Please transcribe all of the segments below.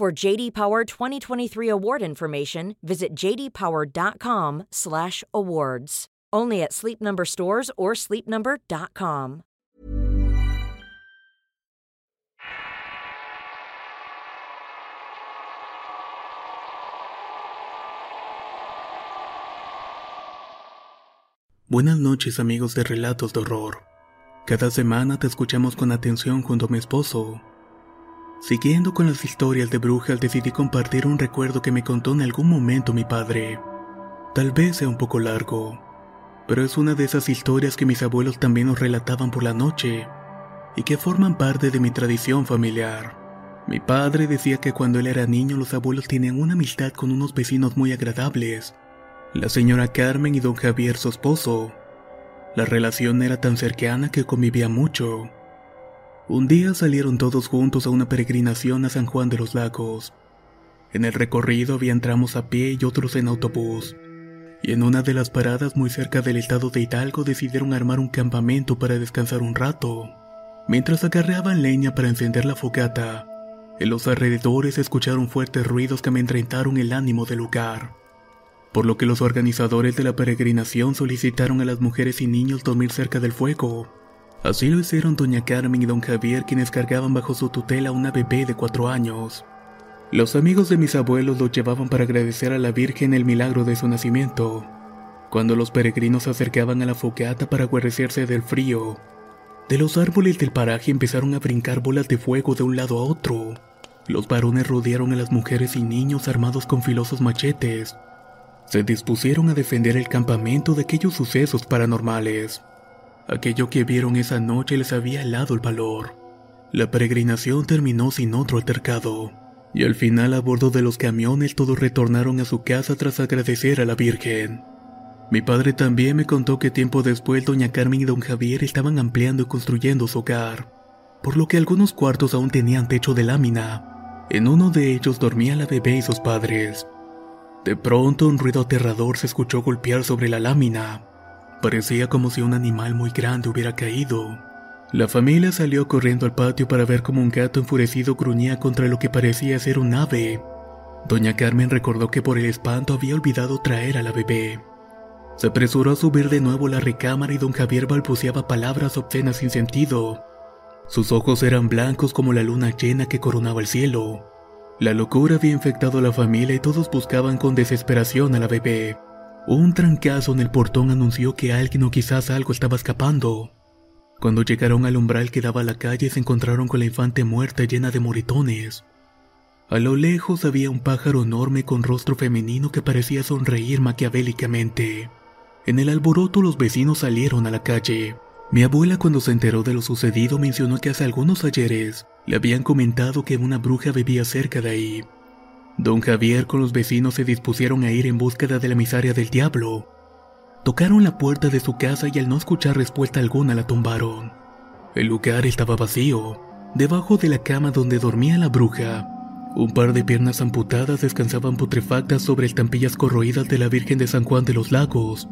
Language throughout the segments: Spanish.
For JD Power 2023 award information, visit jdpower.com/awards. Only at Sleep Number stores or sleepnumber.com. Buenas noches amigos de Relatos de Horror. Cada semana te escuchamos con atención junto a mi esposo. Siguiendo con las historias de brujas decidí compartir un recuerdo que me contó en algún momento mi padre. Tal vez sea un poco largo, pero es una de esas historias que mis abuelos también nos relataban por la noche y que forman parte de mi tradición familiar. Mi padre decía que cuando él era niño los abuelos tenían una amistad con unos vecinos muy agradables, la señora Carmen y don Javier su esposo. La relación era tan cercana que convivía mucho. Un día salieron todos juntos a una peregrinación a San Juan de los Lagos. En el recorrido había tramos a pie y otros en autobús y en una de las paradas muy cerca del estado de Hidalgo decidieron armar un campamento para descansar un rato. Mientras acarreaban leña para encender la fogata, en los alrededores escucharon fuertes ruidos que amedrentaron el ánimo del lugar. Por lo que los organizadores de la peregrinación solicitaron a las mujeres y niños dormir cerca del fuego. Así lo hicieron doña Carmen y don Javier quienes cargaban bajo su tutela una bebé de cuatro años. Los amigos de mis abuelos lo llevaban para agradecer a la Virgen el milagro de su nacimiento. Cuando los peregrinos se acercaban a la fogata para guarecerse del frío, de los árboles del paraje empezaron a brincar bolas de fuego de un lado a otro. Los varones rodearon a las mujeres y niños armados con filosos machetes. Se dispusieron a defender el campamento de aquellos sucesos paranormales. Aquello que vieron esa noche les había helado el valor. La peregrinación terminó sin otro altercado. Y al final a bordo de los camiones todos retornaron a su casa tras agradecer a la Virgen. Mi padre también me contó que tiempo después doña Carmen y don Javier estaban ampliando y construyendo su hogar, por lo que algunos cuartos aún tenían techo de lámina. En uno de ellos dormía la bebé y sus padres. De pronto un ruido aterrador se escuchó golpear sobre la lámina. Parecía como si un animal muy grande hubiera caído. La familia salió corriendo al patio para ver cómo un gato enfurecido gruñía contra lo que parecía ser un ave. Doña Carmen recordó que por el espanto había olvidado traer a la bebé. Se apresuró a subir de nuevo la recámara y don Javier balbuceaba palabras obscenas sin sentido. Sus ojos eran blancos como la luna llena que coronaba el cielo. La locura había infectado a la familia y todos buscaban con desesperación a la bebé. Un trancazo en el portón anunció que alguien o quizás algo estaba escapando. Cuando llegaron al umbral que daba a la calle se encontraron con la infante muerta llena de moritones. A lo lejos había un pájaro enorme con rostro femenino que parecía sonreír maquiavélicamente. En el alboroto los vecinos salieron a la calle. Mi abuela cuando se enteró de lo sucedido mencionó que hace algunos ayeres le habían comentado que una bruja vivía cerca de ahí. Don Javier con los vecinos se dispusieron a ir en búsqueda de la emisaria del diablo, Tocaron la puerta de su casa y al no escuchar respuesta alguna la tumbaron. El lugar estaba vacío. Debajo de la cama donde dormía la bruja, un par de piernas amputadas descansaban putrefactas sobre estampillas corroídas de la Virgen de San Juan de los Lagos.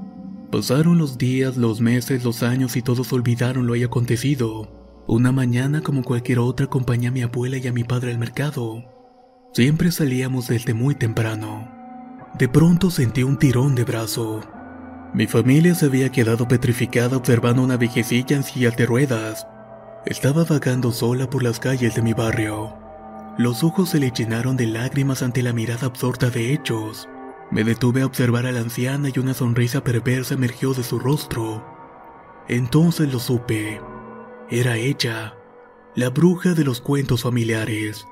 Pasaron los días, los meses, los años y todos olvidaron lo haya acontecido. Una mañana, como cualquier otra, acompañé a mi abuela y a mi padre al mercado. Siempre salíamos desde muy temprano. De pronto sentí un tirón de brazo. Mi familia se había quedado petrificada observando una viejecilla en silla de ruedas. Estaba vagando sola por las calles de mi barrio. Los ojos se le llenaron de lágrimas ante la mirada absorta de hechos. Me detuve a observar a la anciana y una sonrisa perversa emergió de su rostro. Entonces lo supe. Era ella, la bruja de los cuentos familiares,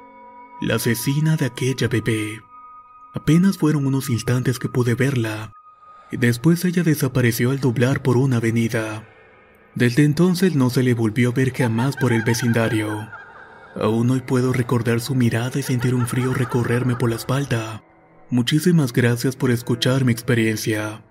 la asesina de aquella bebé. Apenas fueron unos instantes que pude verla, y después ella desapareció al doblar por una avenida. Desde entonces no se le volvió a ver jamás por el vecindario. Aún hoy puedo recordar su mirada y sentir un frío recorrerme por la espalda. Muchísimas gracias por escuchar mi experiencia.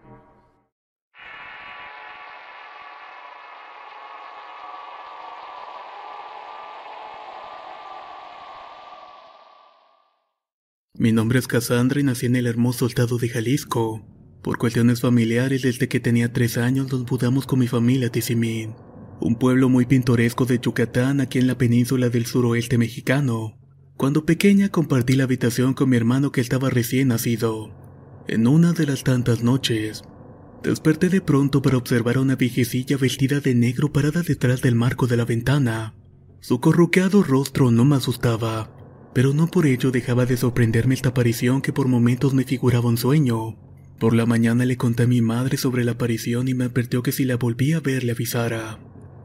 Mi nombre es Cassandra y nací en el hermoso estado de Jalisco. Por cuestiones familiares, desde que tenía tres años nos mudamos con mi familia a Tizimín, un pueblo muy pintoresco de Yucatán aquí en la península del suroeste mexicano. Cuando pequeña compartí la habitación con mi hermano que estaba recién nacido. En una de las tantas noches, desperté de pronto para observar a una viejecilla vestida de negro parada detrás del marco de la ventana. Su corruqueado rostro no me asustaba, pero no por ello dejaba de sorprenderme esta aparición que por momentos me figuraba un sueño. Por la mañana le conté a mi madre sobre la aparición y me advirtió que si la volvía a ver le avisara.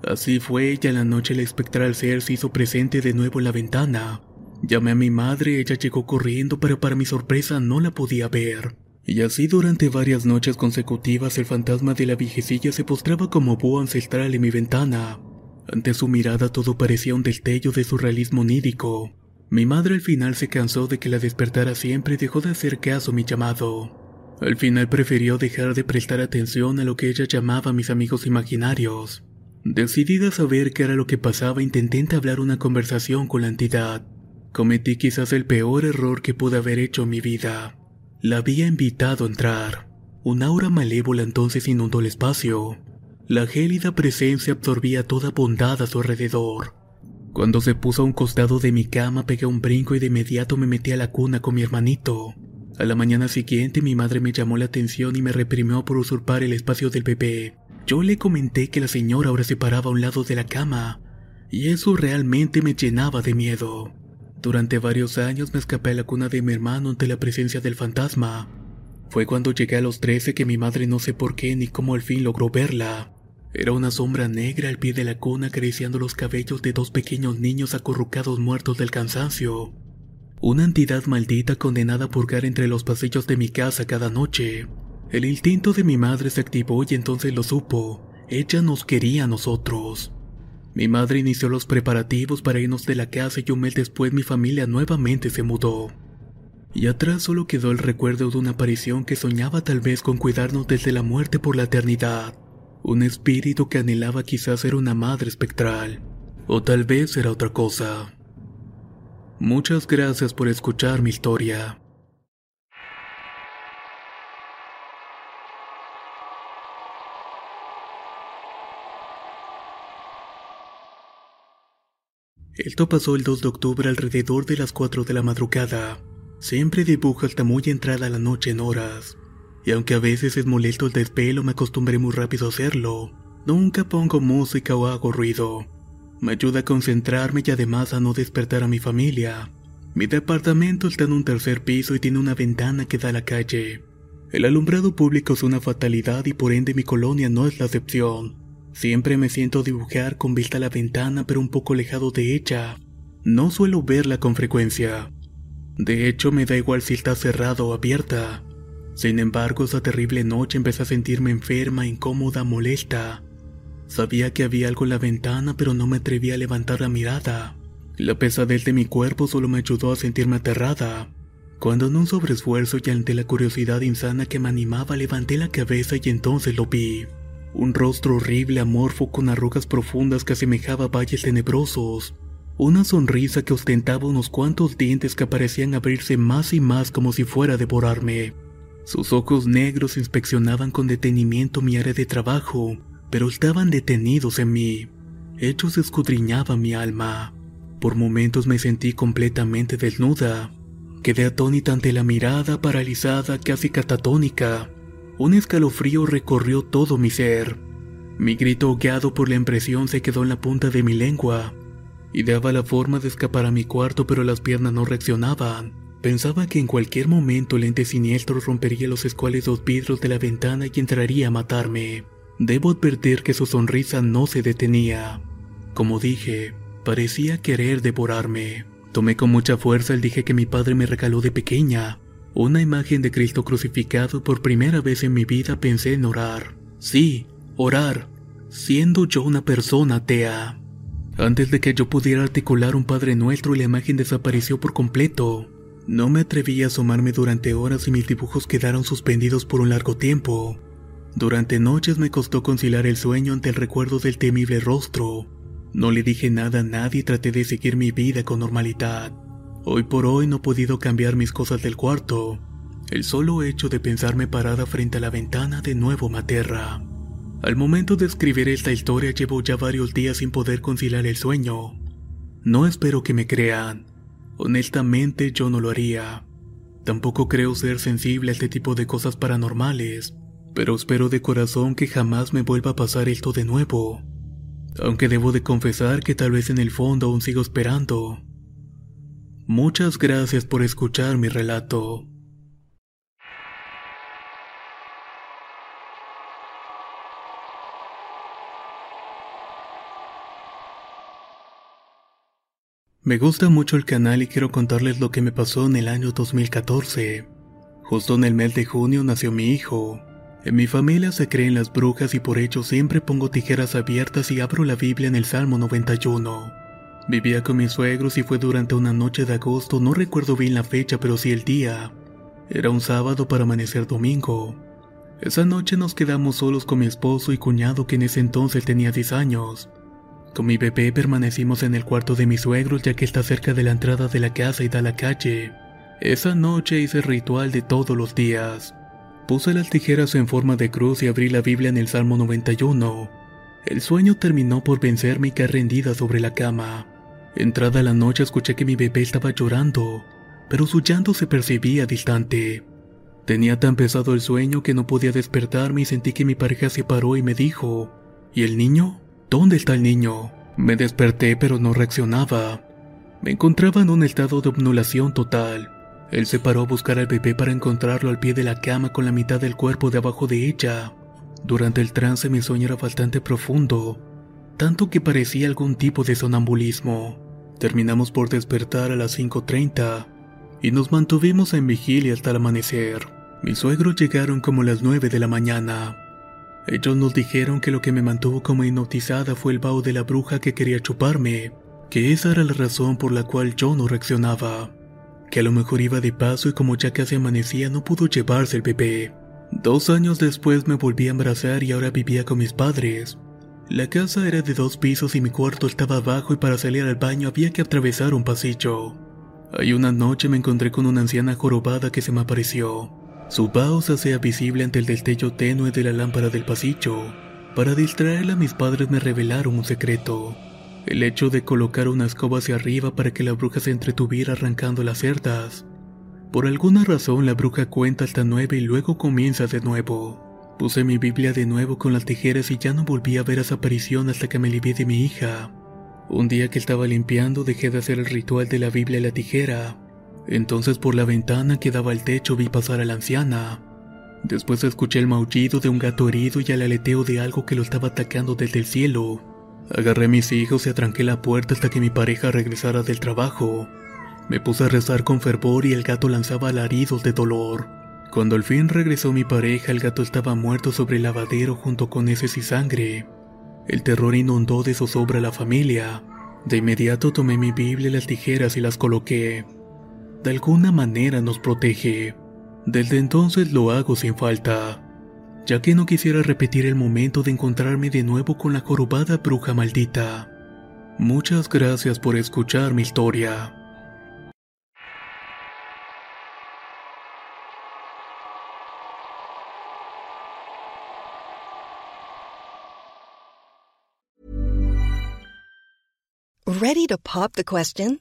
Así fue y a la noche el espectral ser se hizo presente de nuevo en la ventana. Llamé a mi madre, ella llegó corriendo, pero para mi sorpresa no la podía ver. Y así durante varias noches consecutivas el fantasma de la viejecilla se postraba como búho ancestral en mi ventana. Ante su mirada todo parecía un destello de surrealismo onírico. Mi madre al final se cansó de que la despertara siempre y dejó de hacer caso a mi llamado. Al final prefirió dejar de prestar atención a lo que ella llamaba mis amigos imaginarios. Decidida a saber qué era lo que pasaba, intenté entablar una conversación con la entidad. Cometí quizás el peor error que pude haber hecho en mi vida. La había invitado a entrar. Un aura malévola entonces inundó el espacio. La gélida presencia absorbía toda bondad a su alrededor. Cuando se puso a un costado de mi cama pegué un brinco y de inmediato me metí a la cuna con mi hermanito. A la mañana siguiente mi madre me llamó la atención y me reprimió por usurpar el espacio del bebé. Yo le comenté que la señora ahora se paraba a un lado de la cama, y eso realmente me llenaba de miedo. Durante varios años me escapé a la cuna de mi hermano ante la presencia del fantasma. Fue cuando llegué a los 13 que mi madre no sé por qué ni cómo al fin logró verla. Era una sombra negra al pie de la cuna acariciando los cabellos de dos pequeños niños acurrucados muertos del cansancio. Una entidad maldita condenada a purgar entre los pasillos de mi casa cada noche. El instinto de mi madre se activó y entonces lo supo. Ella nos quería a nosotros. Mi madre inició los preparativos para irnos de la casa y un mes después mi familia nuevamente se mudó. Y atrás solo quedó el recuerdo de una aparición que soñaba tal vez con cuidarnos desde la muerte por la eternidad. Un espíritu que anhelaba quizás ser una madre espectral. O tal vez era otra cosa. Muchas gracias por escuchar mi historia. Esto pasó el 2 de octubre alrededor de las 4 de la madrugada. Siempre dibujo hasta muy entrada la noche en horas y aunque a veces es molesto el despelo, me acostumbré muy rápido a hacerlo. Nunca pongo música o hago ruido. Me ayuda a concentrarme y además a no despertar a mi familia. Mi departamento está en un tercer piso y tiene una ventana que da a la calle. El alumbrado público es una fatalidad y por ende mi colonia no es la excepción. Siempre me siento dibujar con vista a la ventana pero un poco alejado de ella. No suelo verla con frecuencia. De hecho me da igual si está cerrada o abierta. Sin embargo, esa terrible noche empecé a sentirme enferma, incómoda, molesta. Sabía que había algo en la ventana, pero no me atreví a levantar la mirada. La pesadez de mi cuerpo solo me ayudó a sentirme aterrada. Cuando en un sobreesfuerzo y ante la curiosidad insana que me animaba, levanté la cabeza y entonces lo vi. Un rostro horrible, amorfo, con arrugas profundas que asemejaba valles tenebrosos. Una sonrisa que ostentaba unos cuantos dientes que parecían abrirse más y más como si fuera a devorarme. Sus ojos negros inspeccionaban con detenimiento mi área de trabajo, pero estaban detenidos en mí. Ellos escudriñaban mi alma. Por momentos me sentí completamente desnuda. Quedé atónita ante la mirada paralizada, casi catatónica. Un escalofrío recorrió todo mi ser. Mi grito ahogueado por la impresión se quedó en la punta de mi lengua. y daba la forma de escapar a mi cuarto, pero las piernas no reaccionaban. Pensaba que en cualquier momento el ente siniestro rompería los escuálidos vidrios de la ventana y entraría a matarme. Debo advertir que su sonrisa no se detenía. Como dije, parecía querer devorarme. Tomé con mucha fuerza el dije que mi padre me regaló de pequeña. Una imagen de Cristo crucificado por primera vez en mi vida pensé en orar. Sí, orar, siendo yo una persona atea. Antes de que yo pudiera articular un Padre Nuestro, la imagen desapareció por completo. No me atreví a asomarme durante horas y mis dibujos quedaron suspendidos por un largo tiempo. Durante noches me costó conciliar el sueño ante el recuerdo del temible rostro. No le dije nada a nadie y traté de seguir mi vida con normalidad. Hoy por hoy no he podido cambiar mis cosas del cuarto. El solo hecho de pensarme parada frente a la ventana de nuevo me aterra. Al momento de escribir esta historia llevo ya varios días sin poder conciliar el sueño. No espero que me crean. Honestamente yo no lo haría. Tampoco creo ser sensible a este tipo de cosas paranormales, pero espero de corazón que jamás me vuelva a pasar esto de nuevo. Aunque debo de confesar que tal vez en el fondo aún sigo esperando. Muchas gracias por escuchar mi relato. Me gusta mucho el canal y quiero contarles lo que me pasó en el año 2014. Justo en el mes de junio nació mi hijo. En mi familia se creen las brujas y por ello siempre pongo tijeras abiertas y abro la Biblia en el Salmo 91. Vivía con mis suegros y fue durante una noche de agosto, no recuerdo bien la fecha pero sí el día. Era un sábado para amanecer domingo. Esa noche nos quedamos solos con mi esposo y cuñado que en ese entonces tenía 10 años. Con mi bebé permanecimos en el cuarto de mis suegros ya que está cerca de la entrada de la casa y da la calle. Esa noche hice el ritual de todos los días. Puse las tijeras en forma de cruz y abrí la Biblia en el Salmo 91. El sueño terminó por vencerme y caer rendida sobre la cama. Entrada la noche escuché que mi bebé estaba llorando, pero su llanto se percibía distante. Tenía tan pesado el sueño que no podía despertarme y sentí que mi pareja se paró y me dijo, ¿y el niño? ¿Dónde está el niño? Me desperté pero no reaccionaba. Me encontraba en un estado de obnulación total. Él se paró a buscar al bebé para encontrarlo al pie de la cama con la mitad del cuerpo debajo de ella. Durante el trance mi sueño era bastante profundo, tanto que parecía algún tipo de sonambulismo. Terminamos por despertar a las 5.30 y nos mantuvimos en vigilia hasta el amanecer. Mis suegros llegaron como las 9 de la mañana. Ellos nos dijeron que lo que me mantuvo como hipnotizada fue el vaho de la bruja que quería chuparme, que esa era la razón por la cual yo no reaccionaba, que a lo mejor iba de paso y como ya casi amanecía no pudo llevarse el bebé. Dos años después me volví a embarazar y ahora vivía con mis padres. La casa era de dos pisos y mi cuarto estaba abajo y para salir al baño había que atravesar un pasillo. Hay una noche me encontré con una anciana jorobada que se me apareció. Su vaho se hacía visible ante el destello tenue de la lámpara del pasillo. Para distraerla mis padres me revelaron un secreto. El hecho de colocar una escoba hacia arriba para que la bruja se entretuviera arrancando las cerdas. Por alguna razón la bruja cuenta hasta nueve y luego comienza de nuevo. Puse mi Biblia de nuevo con las tijeras y ya no volví a ver esa aparición hasta que me alivié de mi hija. Un día que estaba limpiando dejé de hacer el ritual de la Biblia y la tijera entonces por la ventana que daba al techo vi pasar a la anciana. Después escuché el maullido de un gato herido y el aleteo de algo que lo estaba atacando desde el cielo. Agarré mis hijos y atranqué la puerta hasta que mi pareja regresara del trabajo. Me puse a rezar con fervor y el gato lanzaba alaridos de dolor. Cuando al fin regresó mi pareja, el gato estaba muerto sobre el lavadero junto con heces y sangre. El terror inundó de zozobra a la familia. De inmediato tomé mi Biblia las tijeras y las coloqué de alguna manera nos protege. Desde entonces lo hago sin falta, ya que no quisiera repetir el momento de encontrarme de nuevo con la jorobada bruja maldita. Muchas gracias por escuchar mi historia. Ready to pop the question?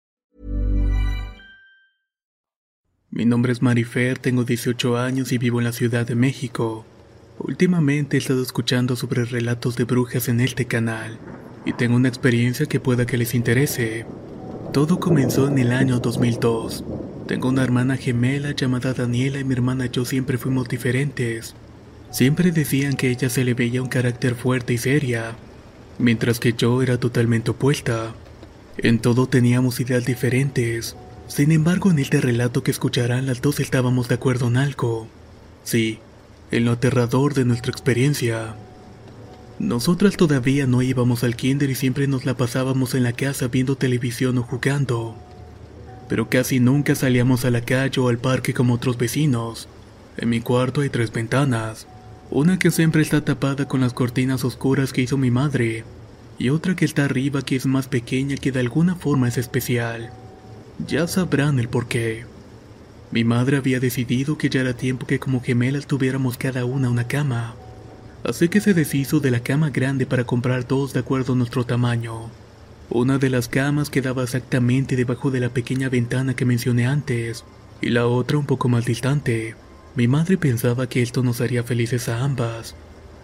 Mi nombre es Marifer, tengo 18 años y vivo en la Ciudad de México. Últimamente he estado escuchando sobre relatos de brujas en este canal y tengo una experiencia que pueda que les interese. Todo comenzó en el año 2002. Tengo una hermana gemela llamada Daniela y mi hermana y yo siempre fuimos diferentes. Siempre decían que ella se le veía un carácter fuerte y seria, mientras que yo era totalmente opuesta. En todo teníamos ideas diferentes. Sin embargo, en este relato que escucharán, las dos estábamos de acuerdo en algo. Sí, en lo aterrador de nuestra experiencia. Nosotras todavía no íbamos al kinder y siempre nos la pasábamos en la casa viendo televisión o jugando. Pero casi nunca salíamos a la calle o al parque como otros vecinos. En mi cuarto hay tres ventanas. Una que siempre está tapada con las cortinas oscuras que hizo mi madre. Y otra que está arriba que es más pequeña que de alguna forma es especial. Ya sabrán el porqué. Mi madre había decidido que ya era tiempo que como gemelas tuviéramos cada una una cama así que se deshizo de la cama grande para comprar dos de acuerdo a nuestro tamaño. Una de las camas quedaba exactamente debajo de la pequeña ventana que mencioné antes, y la otra un poco más distante. Mi madre pensaba que esto nos haría felices a ambas.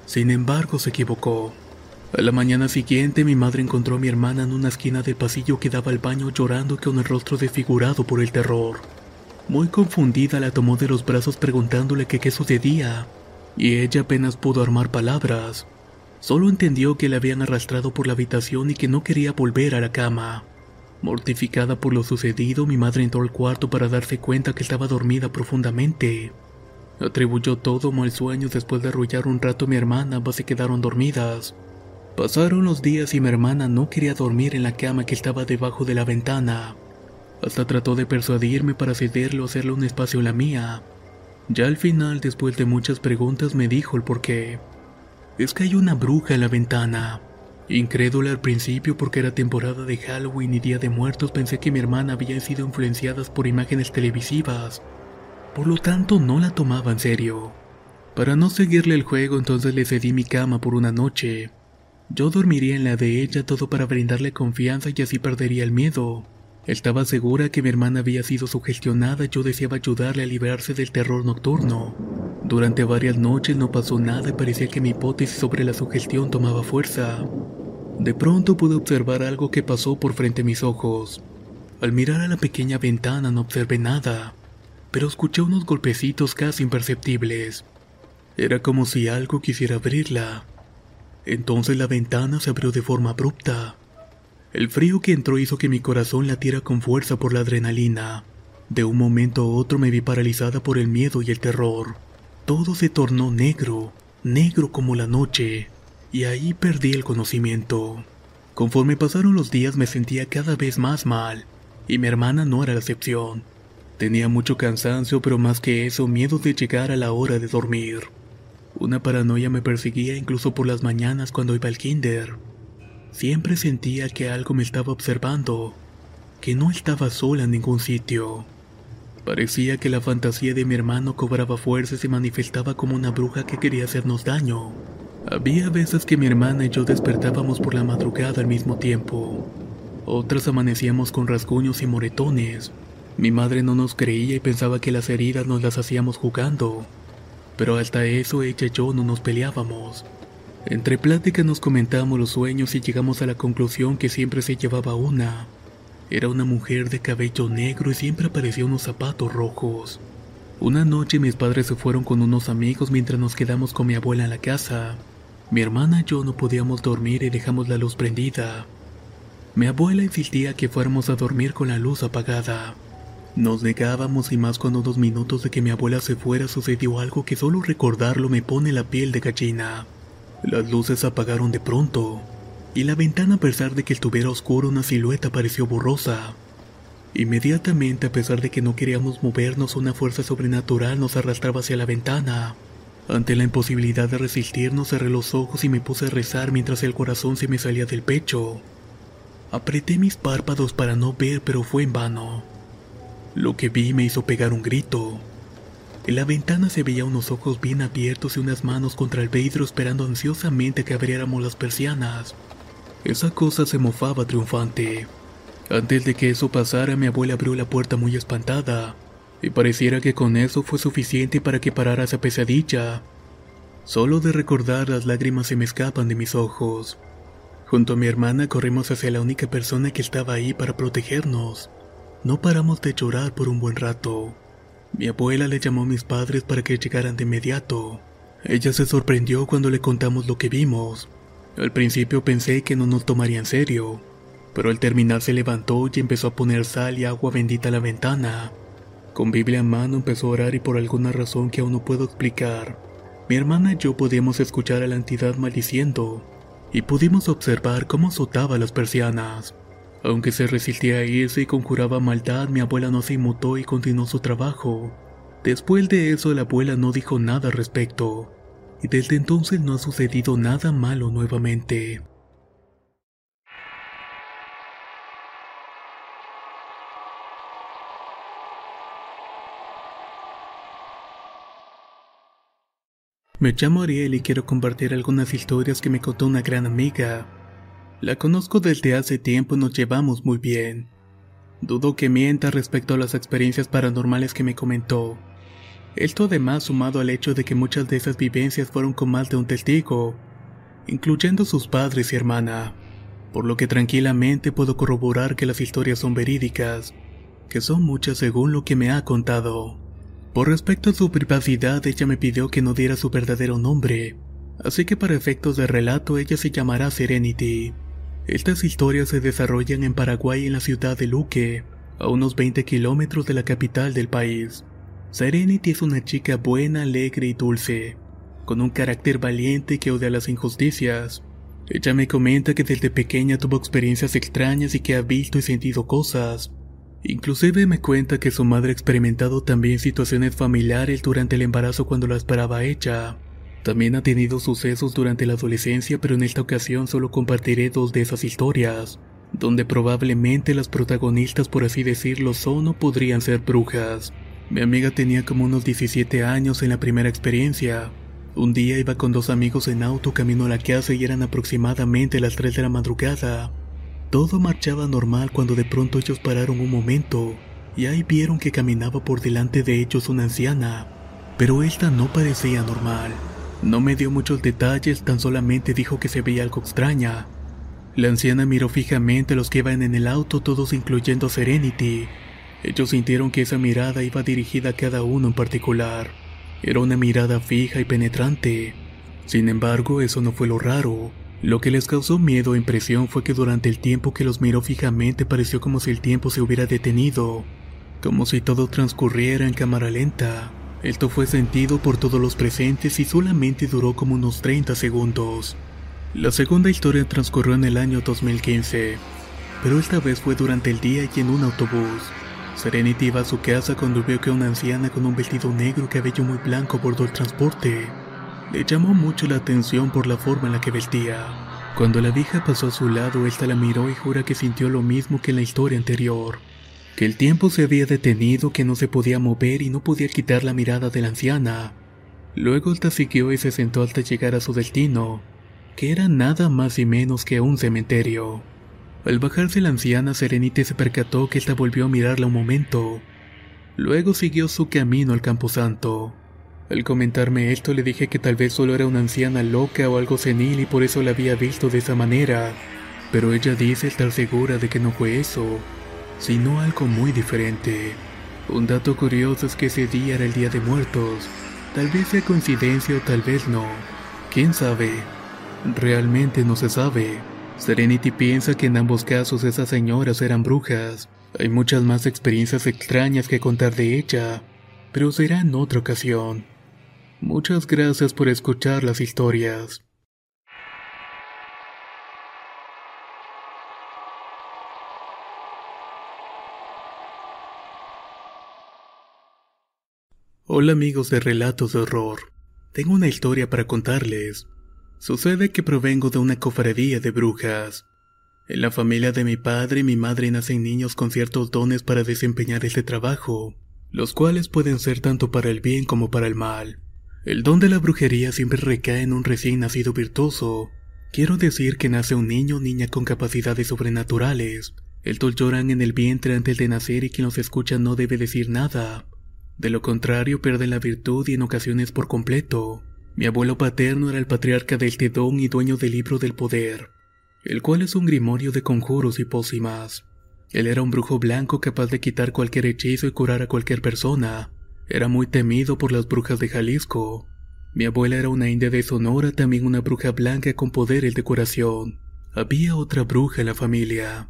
Sin embargo, se equivocó. A la mañana siguiente, mi madre encontró a mi hermana en una esquina del pasillo que daba al baño llorando con el rostro desfigurado por el terror. Muy confundida, la tomó de los brazos preguntándole qué sucedía, y ella apenas pudo armar palabras. Solo entendió que le habían arrastrado por la habitación y que no quería volver a la cama. Mortificada por lo sucedido, mi madre entró al cuarto para darse cuenta que estaba dormida profundamente. Atribuyó todo mal sueño después de arrullar un rato a mi hermana, ambas se quedaron dormidas. Pasaron los días y mi hermana no quería dormir en la cama que estaba debajo de la ventana. Hasta trató de persuadirme para cederle o hacerle un espacio en la mía, ya al final, después de muchas preguntas, me dijo el porqué. Es que hay una bruja en la ventana. Incrédula al principio porque era temporada de Halloween y Día de Muertos, pensé que mi hermana había sido influenciada por imágenes televisivas. Por lo tanto, no la tomaba en serio. Para no seguirle el juego, entonces le cedí mi cama por una noche. Yo dormiría en la de ella todo para brindarle confianza y así perdería el miedo. Estaba segura que mi hermana había sido sugestionada y yo deseaba ayudarle a liberarse del terror nocturno. Durante varias noches no pasó nada y parecía que mi hipótesis sobre la sugestión tomaba fuerza. De pronto pude observar algo que pasó por frente a mis ojos. Al mirar a la pequeña ventana no observé nada, pero escuché unos golpecitos casi imperceptibles. Era como si algo quisiera abrirla. Entonces la ventana se abrió de forma abrupta. El frío que entró hizo que mi corazón latiera con fuerza por la adrenalina. De un momento a otro me vi paralizada por el miedo y el terror. Todo se tornó negro, negro como la noche, y ahí perdí el conocimiento. Conforme pasaron los días me sentía cada vez más mal, y mi hermana no era la excepción. Tenía mucho cansancio, pero más que eso, miedo de llegar a la hora de dormir. Una paranoia me perseguía incluso por las mañanas cuando iba al kinder. Siempre sentía que algo me estaba observando, que no estaba sola en ningún sitio. Parecía que la fantasía de mi hermano cobraba fuerza y se manifestaba como una bruja que quería hacernos daño. Había veces que mi hermana y yo despertábamos por la madrugada al mismo tiempo. Otras amanecíamos con rasguños y moretones. Mi madre no nos creía y pensaba que las heridas nos las hacíamos jugando. Pero hasta eso ella y yo no nos peleábamos. Entre pláticas nos comentamos los sueños y llegamos a la conclusión que siempre se llevaba una. Era una mujer de cabello negro y siempre aparecía unos zapatos rojos. Una noche mis padres se fueron con unos amigos mientras nos quedamos con mi abuela en la casa. Mi hermana y yo no podíamos dormir y dejamos la luz prendida. Mi abuela insistía que fuéramos a dormir con la luz apagada. Nos negábamos y más cuando dos minutos de que mi abuela se fuera sucedió algo que solo recordarlo me pone la piel de gallina. Las luces apagaron de pronto, y la ventana a pesar de que estuviera oscuro una silueta pareció borrosa. Inmediatamente, a pesar de que no queríamos movernos, una fuerza sobrenatural nos arrastraba hacia la ventana. Ante la imposibilidad de resistirnos cerré los ojos y me puse a rezar mientras el corazón se me salía del pecho. Apreté mis párpados para no ver, pero fue en vano. Lo que vi me hizo pegar un grito. En la ventana se veía unos ojos bien abiertos y unas manos contra el vidrio esperando ansiosamente que abriéramos las persianas. Esa cosa se mofaba triunfante. Antes de que eso pasara, mi abuela abrió la puerta muy espantada, y pareciera que con eso fue suficiente para que parara esa pesadilla. Solo de recordar las lágrimas se me escapan de mis ojos. Junto a mi hermana corrimos hacia la única persona que estaba ahí para protegernos. No paramos de llorar por un buen rato. Mi abuela le llamó a mis padres para que llegaran de inmediato. Ella se sorprendió cuando le contamos lo que vimos. Al principio pensé que no nos tomaría en serio, pero al terminar se levantó y empezó a poner sal y agua bendita a la ventana. Con Biblia en mano empezó a orar y por alguna razón que aún no puedo explicar, mi hermana y yo podíamos escuchar a la entidad maldiciendo y pudimos observar cómo azotaba las persianas. Aunque se resistía a irse y conjuraba maldad, mi abuela no se inmutó y continuó su trabajo. Después de eso, la abuela no dijo nada al respecto, y desde entonces no ha sucedido nada malo nuevamente. Me llamo Ariel y quiero compartir algunas historias que me contó una gran amiga. La conozco desde hace tiempo y nos llevamos muy bien. Dudo que mienta respecto a las experiencias paranormales que me comentó. Esto además sumado al hecho de que muchas de esas vivencias fueron con más de un testigo, incluyendo sus padres y hermana, por lo que tranquilamente puedo corroborar que las historias son verídicas, que son muchas según lo que me ha contado. Por respecto a su privacidad, ella me pidió que no diera su verdadero nombre, así que para efectos de relato ella se llamará Serenity. Estas historias se desarrollan en Paraguay en la ciudad de Luque, a unos 20 kilómetros de la capital del país. Serenity es una chica buena, alegre y dulce, con un carácter valiente que odia las injusticias. Ella me comenta que desde pequeña tuvo experiencias extrañas y que ha visto y sentido cosas, Inclusive me cuenta que su madre ha experimentado también situaciones familiares durante el embarazo cuando la esperaba ella. También ha tenido sucesos durante la adolescencia, pero en esta ocasión solo compartiré dos de esas historias, donde probablemente las protagonistas, por así decirlo, son o podrían ser brujas. Mi amiga tenía como unos 17 años en la primera experiencia. Un día iba con dos amigos en auto camino a la casa y eran aproximadamente las 3 de la madrugada. Todo marchaba normal cuando de pronto ellos pararon un momento y ahí vieron que caminaba por delante de ellos una anciana, pero esta no parecía normal. No me dio muchos detalles, tan solamente dijo que se veía algo extraña. La anciana miró fijamente a los que iban en el auto, todos incluyendo Serenity. Ellos sintieron que esa mirada iba dirigida a cada uno en particular. Era una mirada fija y penetrante. Sin embargo, eso no fue lo raro. Lo que les causó miedo e impresión fue que durante el tiempo que los miró fijamente pareció como si el tiempo se hubiera detenido, como si todo transcurriera en cámara lenta. Esto fue sentido por todos los presentes y solamente duró como unos 30 segundos. La segunda historia transcurrió en el año 2015, pero esta vez fue durante el día y en un autobús. Serenity iba a su casa cuando vio que una anciana con un vestido negro y cabello muy blanco abordó el transporte. Le llamó mucho la atención por la forma en la que vestía. Cuando la vieja pasó a su lado, ésta la miró y jura que sintió lo mismo que en la historia anterior. Que el tiempo se había detenido, que no se podía mover y no podía quitar la mirada de la anciana. Luego esta siguió y se sentó hasta llegar a su destino, que era nada más y menos que un cementerio. Al bajarse la anciana, Serenite se percató que ésta volvió a mirarla un momento. Luego siguió su camino al camposanto. Al comentarme esto le dije que tal vez solo era una anciana loca o algo senil y por eso la había visto de esa manera, pero ella dice estar segura de que no fue eso, sino algo muy diferente. Un dato curioso es que ese día era el Día de Muertos, tal vez sea coincidencia o tal vez no, quién sabe, realmente no se sabe. Serenity piensa que en ambos casos esas señoras eran brujas. Hay muchas más experiencias extrañas que contar de ella, pero será en otra ocasión. Muchas gracias por escuchar las historias. Hola amigos de Relatos de Horror. Tengo una historia para contarles. Sucede que provengo de una cofradía de brujas. En la familia de mi padre y mi madre nacen niños con ciertos dones para desempeñar este trabajo, los cuales pueden ser tanto para el bien como para el mal. El don de la brujería siempre recae en un recién nacido virtuoso. Quiero decir que nace un niño o niña con capacidades sobrenaturales. El lloran en el vientre antes de nacer y quien los escucha no debe decir nada. De lo contrario, pierden la virtud y en ocasiones por completo. Mi abuelo paterno era el patriarca del Tedón y dueño del libro del poder el cual es un grimorio de conjuros y pócimas. Él era un brujo blanco capaz de quitar cualquier hechizo y curar a cualquier persona. Era muy temido por las brujas de Jalisco. Mi abuela era una india de Sonora, también una bruja blanca con poderes de curación. Había otra bruja en la familia.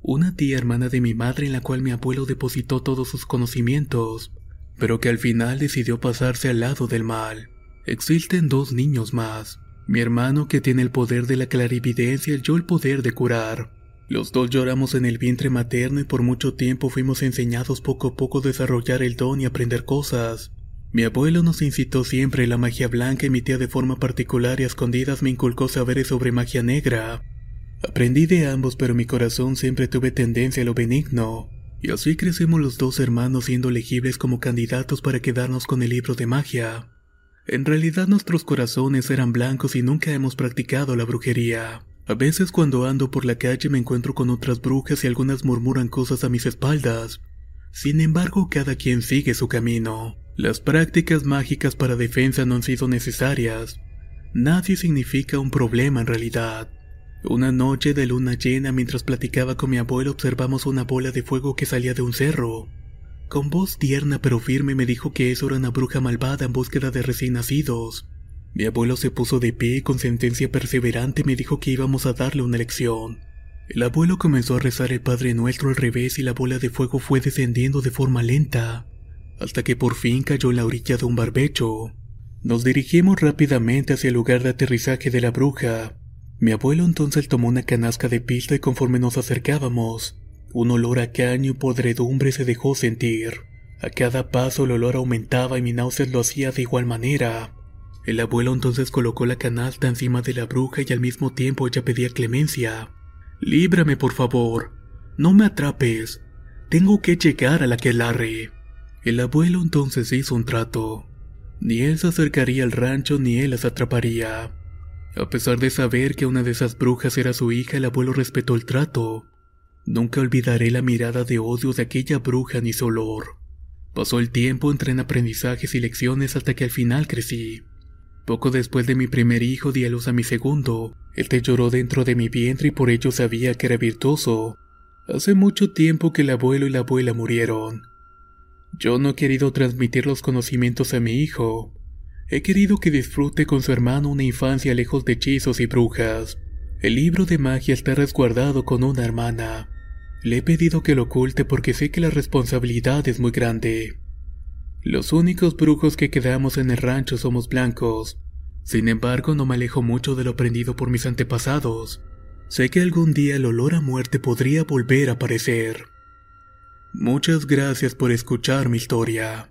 Una tía hermana de mi madre en la cual mi abuelo depositó todos sus conocimientos, pero que al final decidió pasarse al lado del mal. Existen dos niños más, mi hermano que tiene el poder de la clarividencia y yo el poder de curar. Los dos lloramos en el vientre materno y por mucho tiempo fuimos enseñados poco a poco a desarrollar el don y aprender cosas. Mi abuelo nos incitó siempre la magia blanca y mi tía de forma particular y a escondidas me inculcó saberes sobre magia negra. Aprendí de ambos pero mi corazón siempre tuve tendencia a lo benigno. Y así crecemos los dos hermanos siendo elegibles como candidatos para quedarnos con el libro de magia. En realidad nuestros corazones eran blancos y nunca hemos practicado la brujería. A veces cuando ando por la calle me encuentro con otras brujas y algunas murmuran cosas a mis espaldas. Sin embargo, cada quien sigue su camino. Las prácticas mágicas para defensa no han sido necesarias. Nadie significa un problema en realidad. Una noche de luna llena mientras platicaba con mi abuelo observamos una bola de fuego que salía de un cerro. Con voz tierna pero firme me dijo que eso era una bruja malvada en búsqueda de recién nacidos. Mi abuelo se puso de pie y con sentencia perseverante me dijo que íbamos a darle una lección. El abuelo comenzó a rezar el Padre Nuestro al revés y la bola de fuego fue descendiendo de forma lenta, hasta que por fin cayó en la orilla de un barbecho. Nos dirigimos rápidamente hacia el lugar de aterrizaje de la bruja. Mi abuelo entonces tomó una canasca de pista y conforme nos acercábamos, un olor a caño y podredumbre se dejó sentir. A cada paso el olor aumentaba y mi náuseas lo hacía de igual manera. El abuelo entonces colocó la canasta encima de la bruja y al mismo tiempo ella pedía clemencia. Líbrame, por favor. No me atrapes. Tengo que llegar a la que larre. El abuelo entonces hizo un trato. Ni él se acercaría al rancho ni él las atraparía. A pesar de saber que una de esas brujas era su hija, el abuelo respetó el trato. Nunca olvidaré la mirada de odio de aquella bruja ni su olor. Pasó el tiempo entre en aprendizajes y lecciones hasta que al final crecí. Poco después de mi primer hijo di a luz a mi segundo. Él te lloró dentro de mi vientre y por ello sabía que era virtuoso. Hace mucho tiempo que el abuelo y la abuela murieron. Yo no he querido transmitir los conocimientos a mi hijo. He querido que disfrute con su hermano una infancia lejos de hechizos y brujas. El libro de magia está resguardado con una hermana. Le he pedido que lo oculte porque sé que la responsabilidad es muy grande. Los únicos brujos que quedamos en el rancho somos blancos. Sin embargo, no me alejo mucho de lo aprendido por mis antepasados. Sé que algún día el olor a muerte podría volver a aparecer. Muchas gracias por escuchar mi historia.